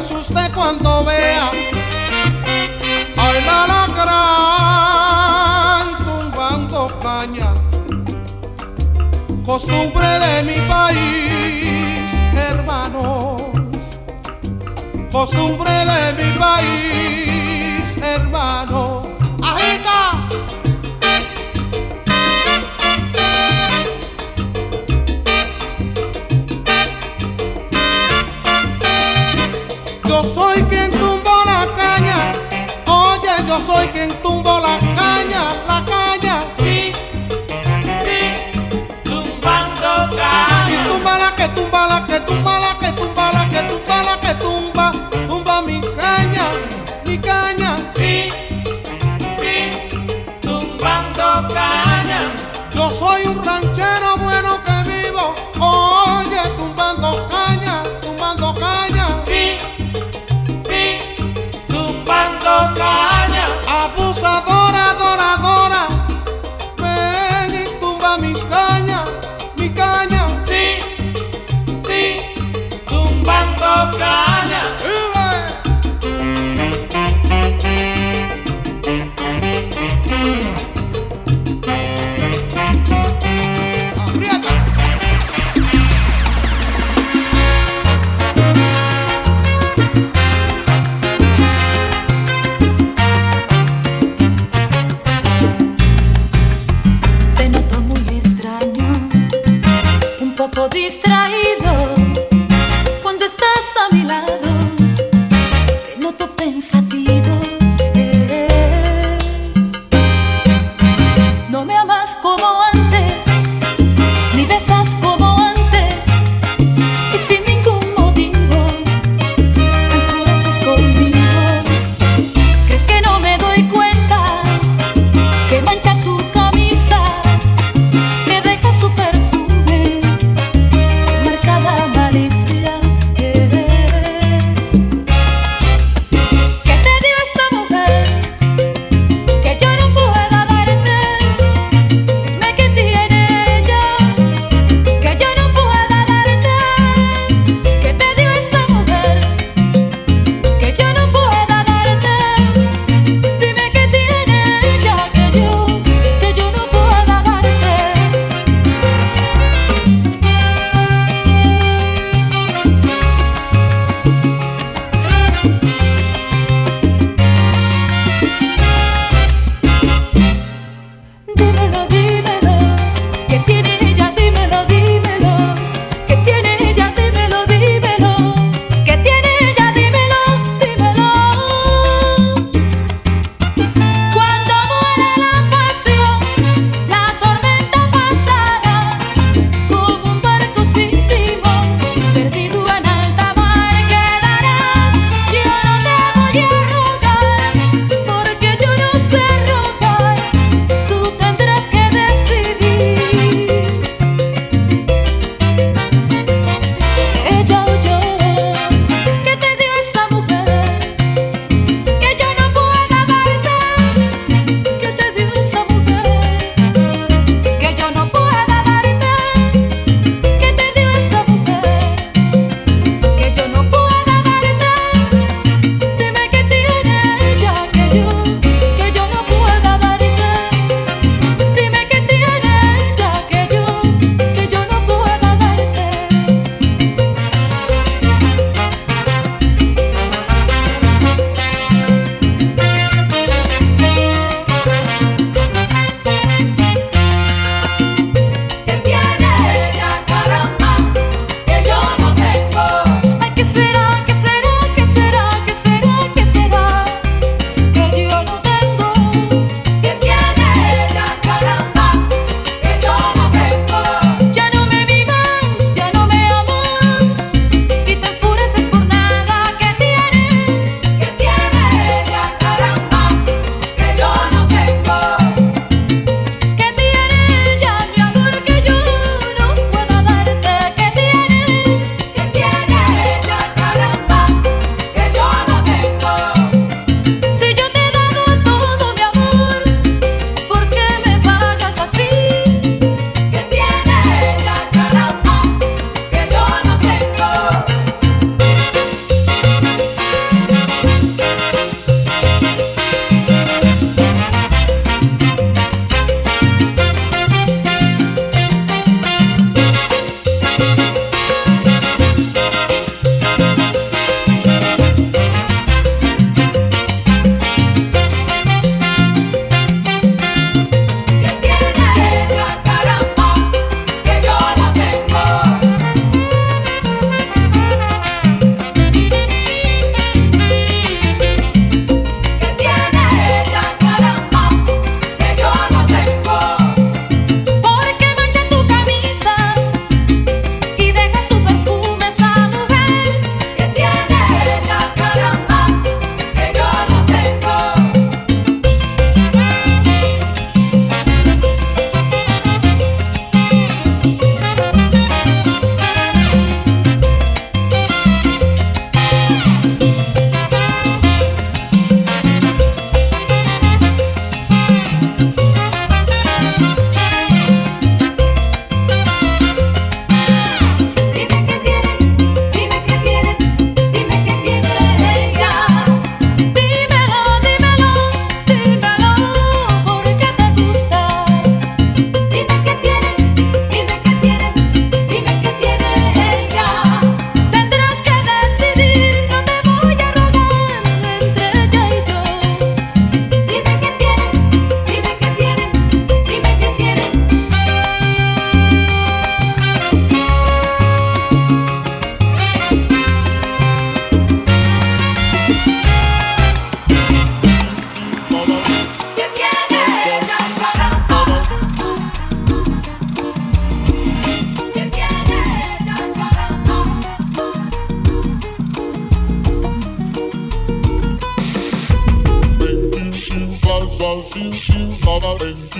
asuste cuando vea al alacrán tumbando caña. Costumbre de mi país, hermanos. Costumbre de mi país, hermanos. yo soy quien tumbó la caña. Oye, yo soy quien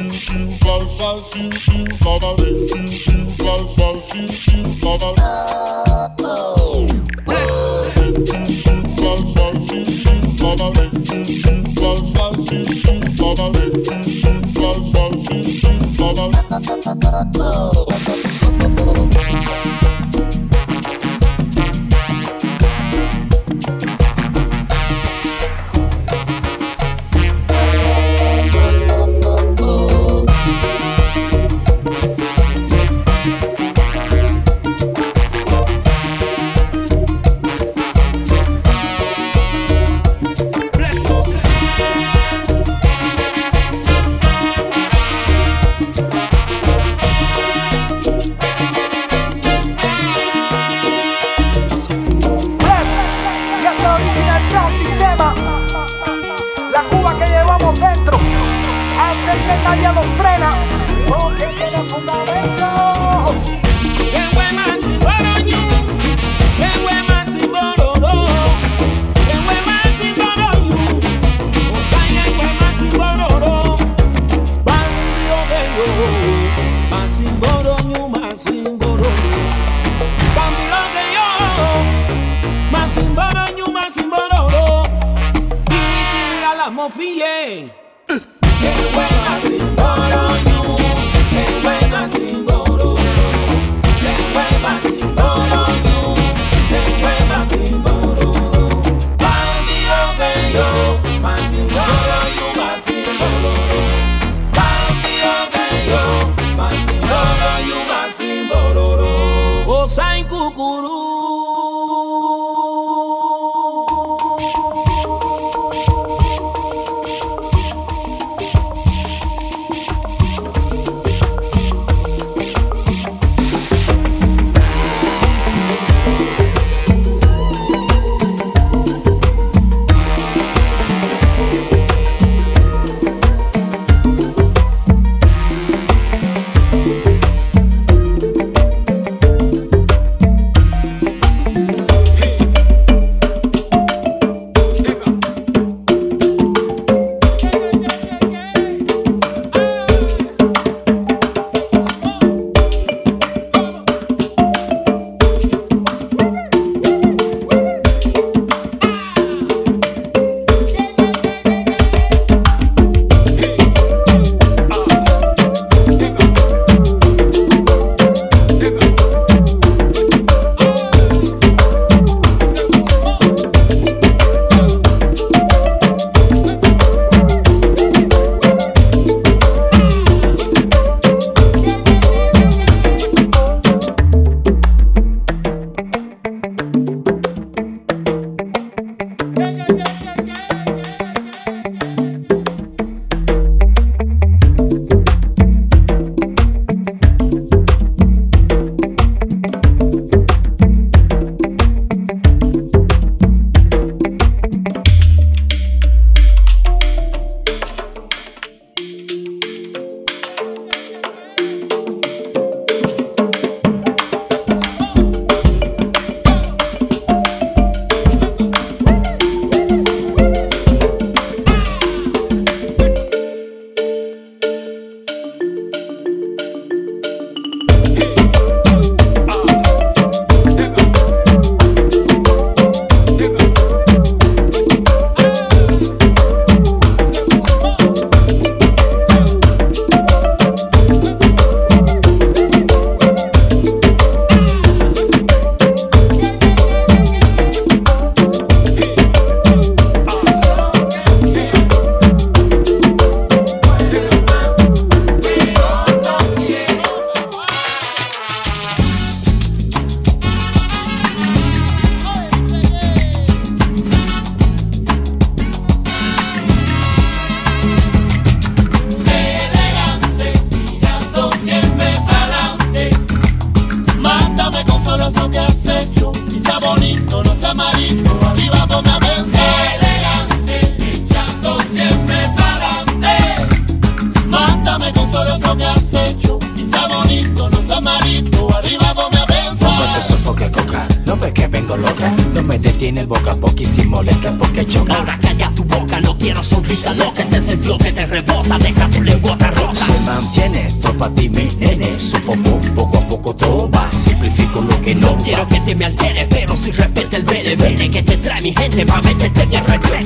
Flash, flash, flash, flash, flash, flash, flash, flash,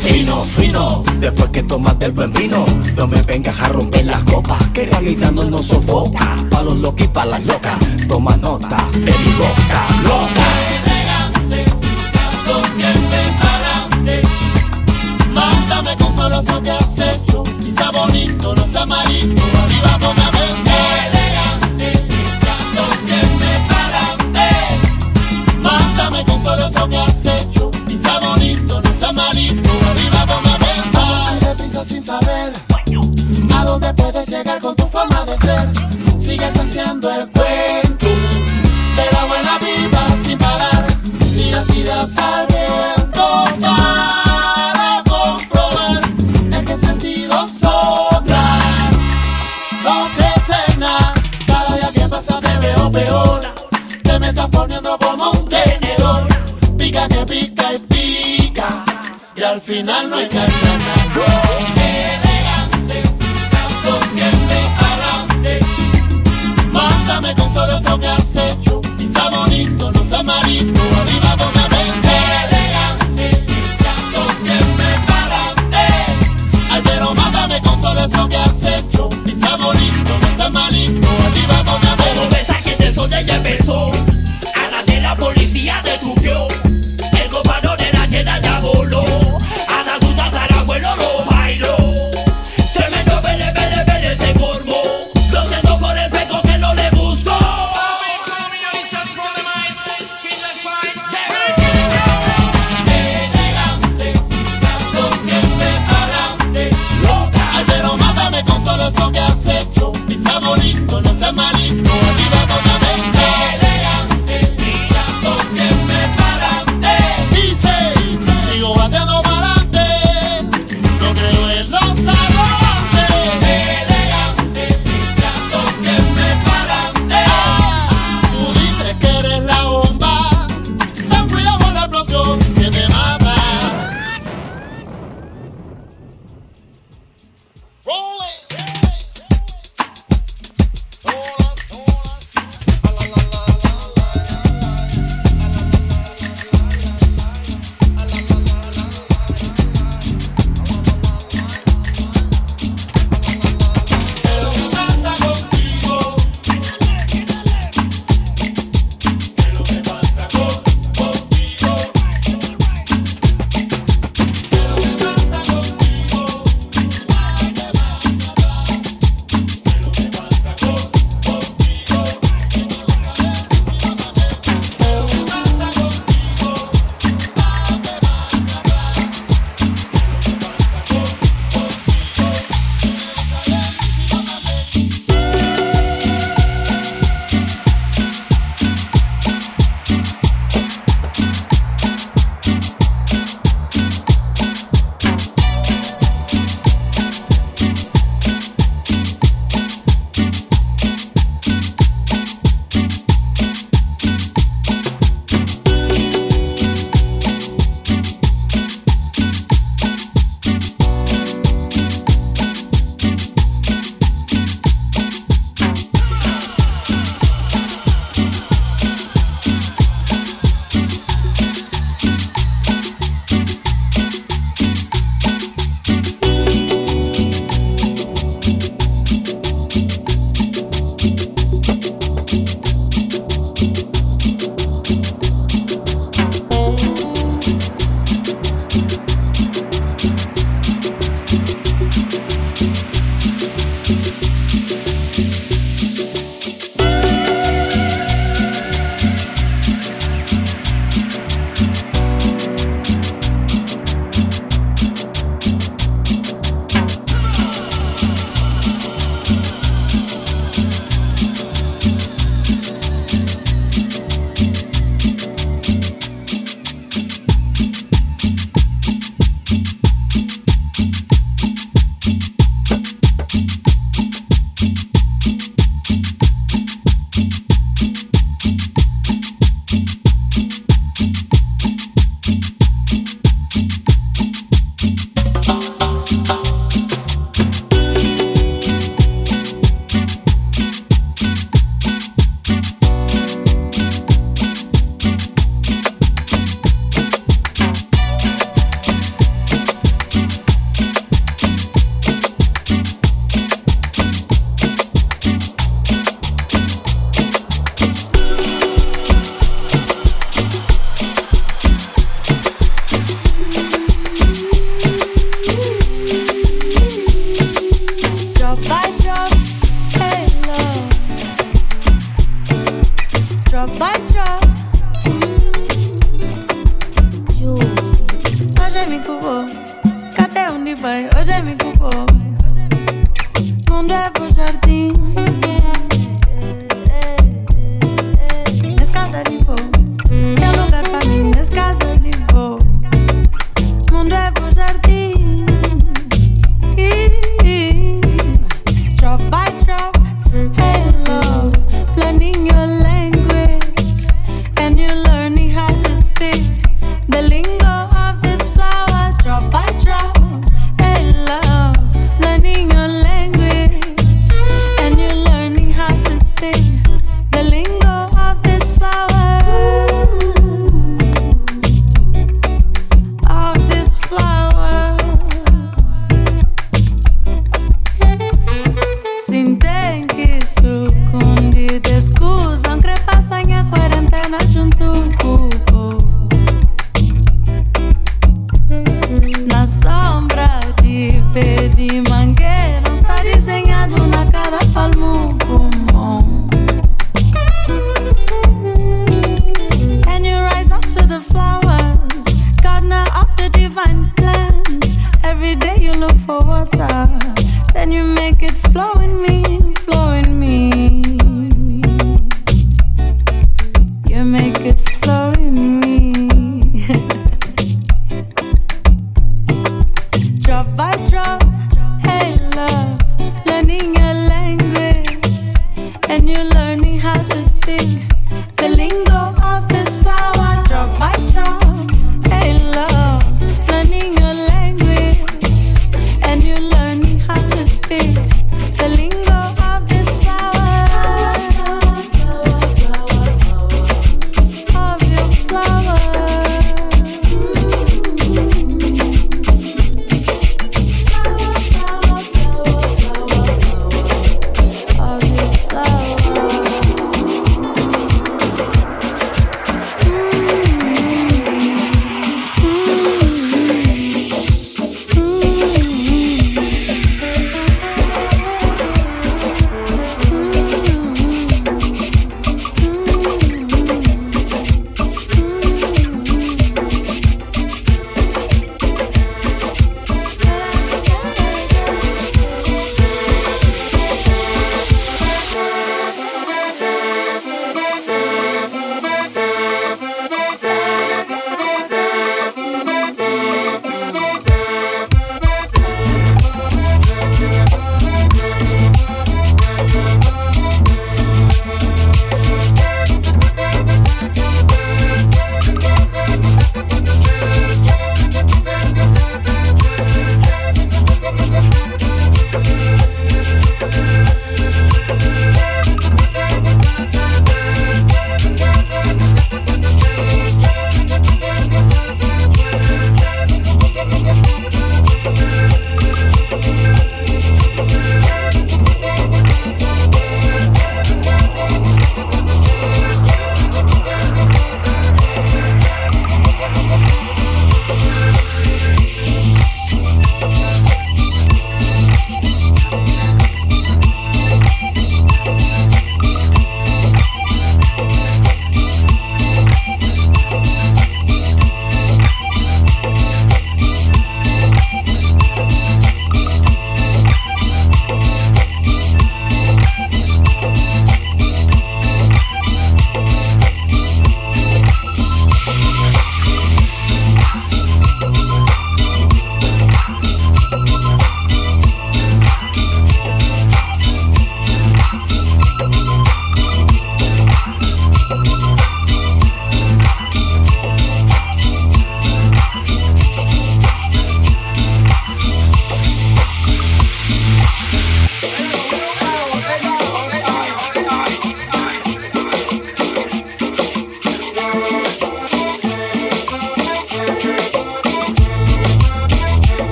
fino, fino. Después que tomaste el buen vino, no me vengas a romper las copas, que realidad no nos sofoca. Pa' los locos y pa' las locas, toma nota de mi boca loca. Elegante, siempre adelante. Mándame con solo eso que has hecho, y bonito, no sea arriba con cabeza. Iniciando que hacer. Hoje me culpou. Cadê o Oje mi me. Mundo é puxar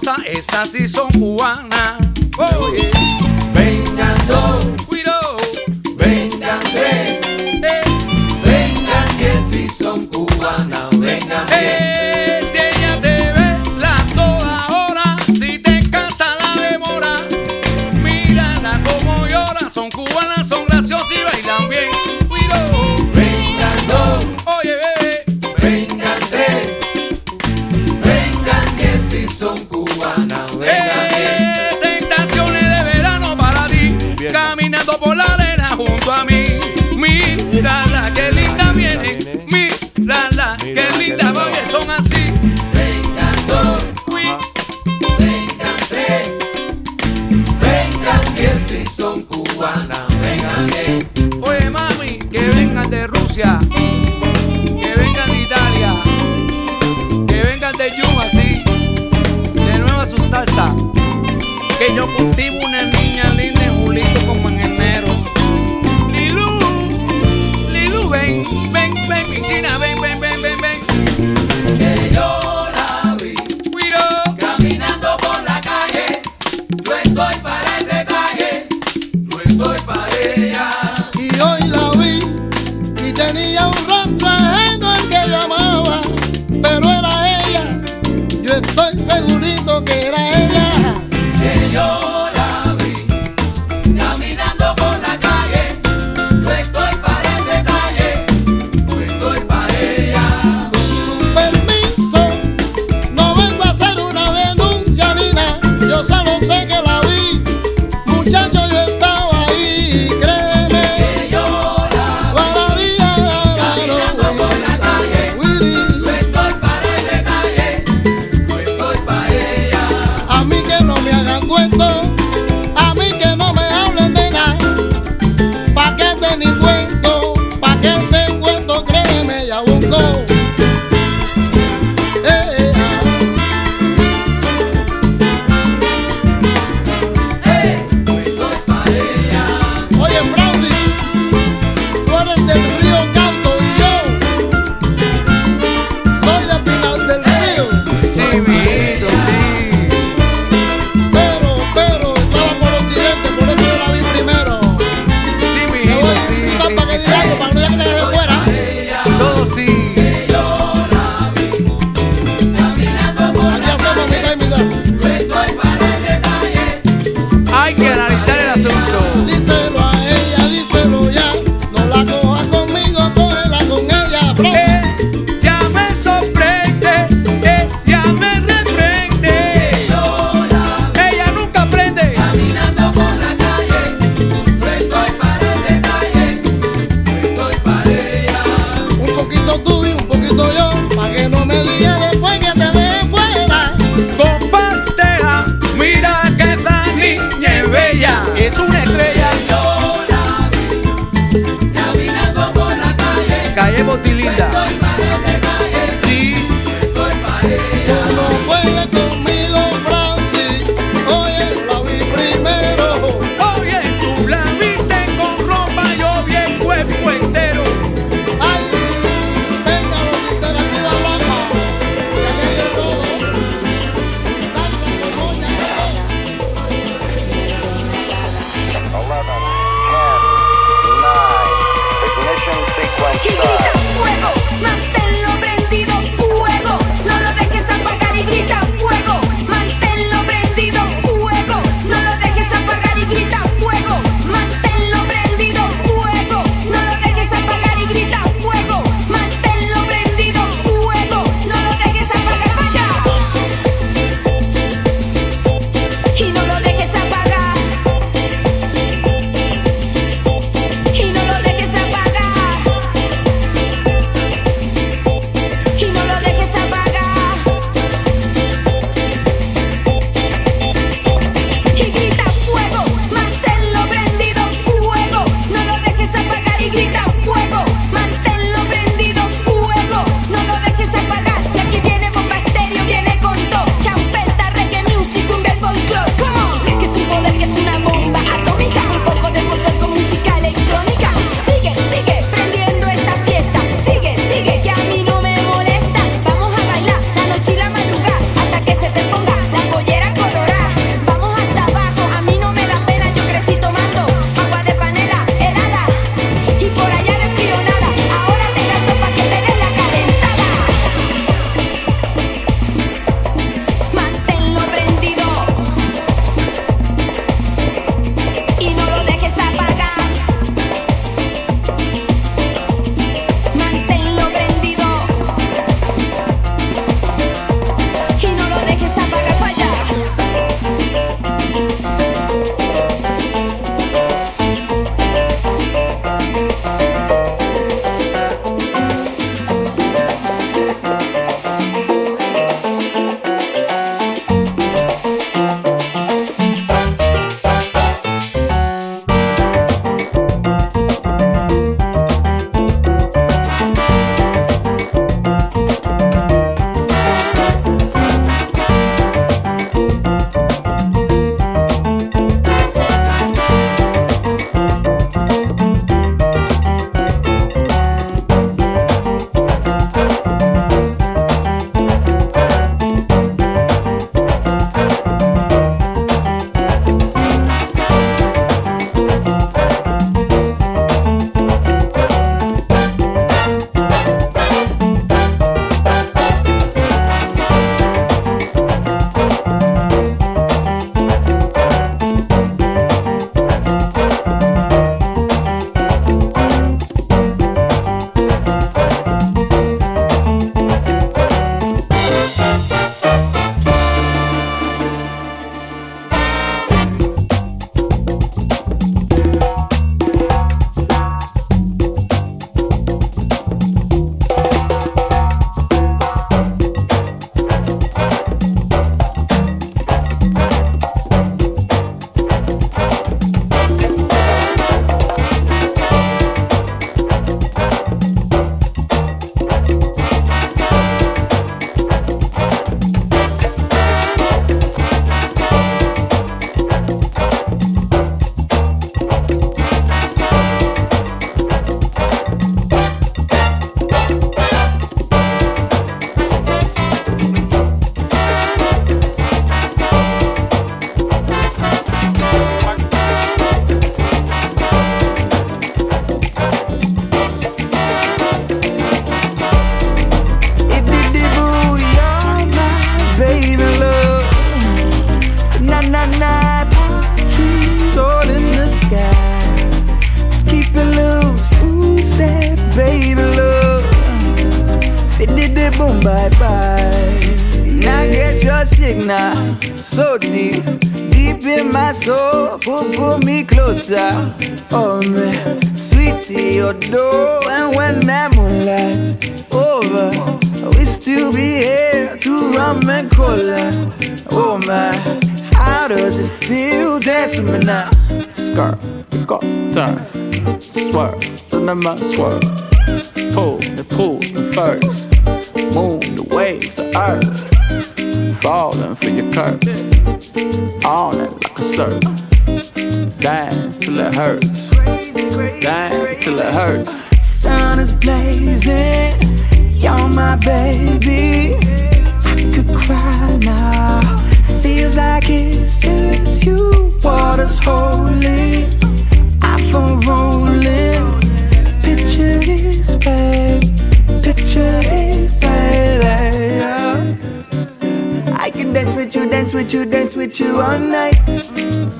celosas, esas sí son cubanas. Vengan dos,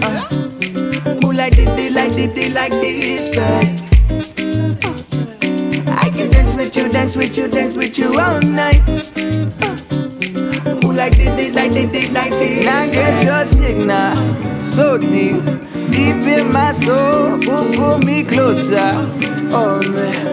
Uh, move like this, they like this, they like this, but uh, I can dance with you, dance with you, dance with you all night. Uh, move like this, they like this, they like this. Now get your signal, so deep, deep in my soul, pull, pull me closer. Oh man.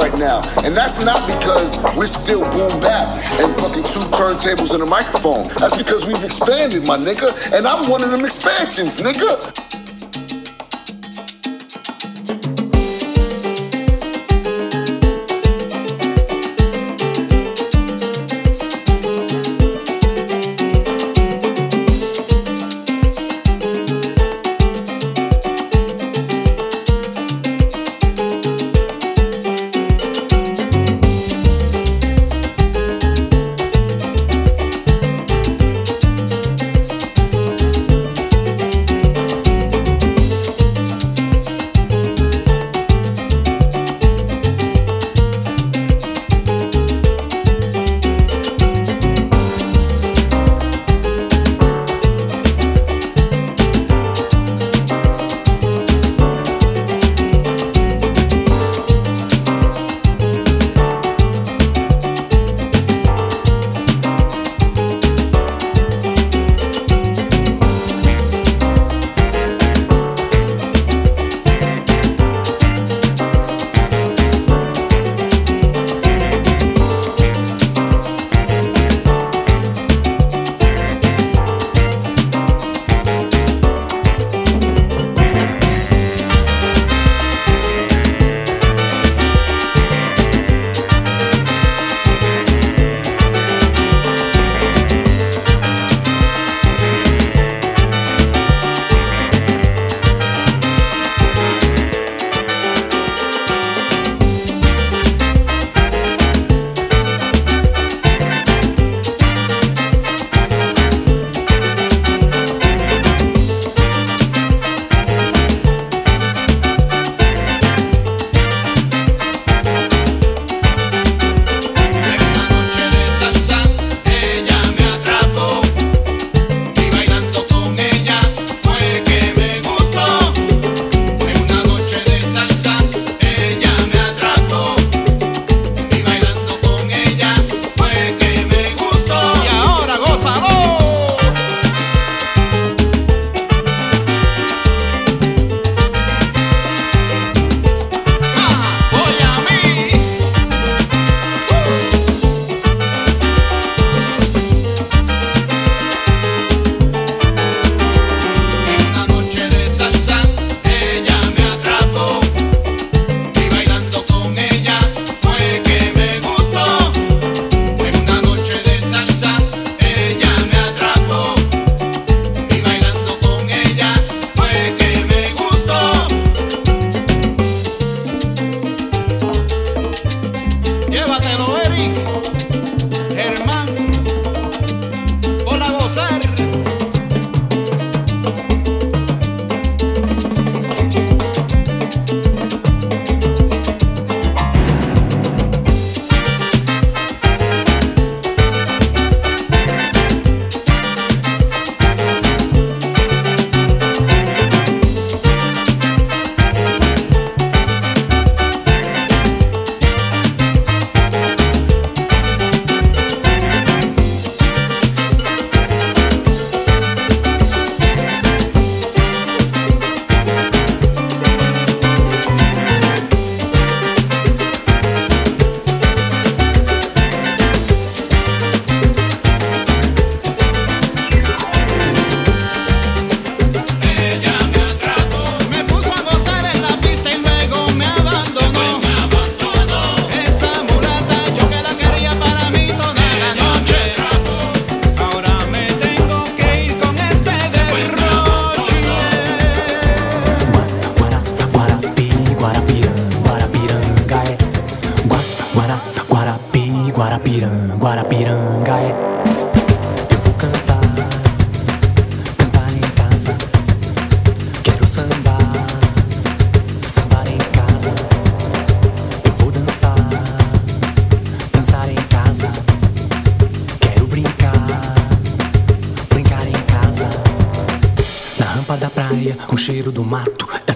Right now. And that's not because we're still boom bap and fucking two turntables and a microphone. That's because we've expanded, my nigga. And I'm one of them expansions, nigga.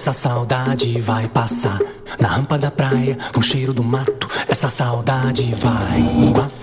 Essa saudade vai passar. Na rampa da praia, com cheiro do mato, essa saudade vai.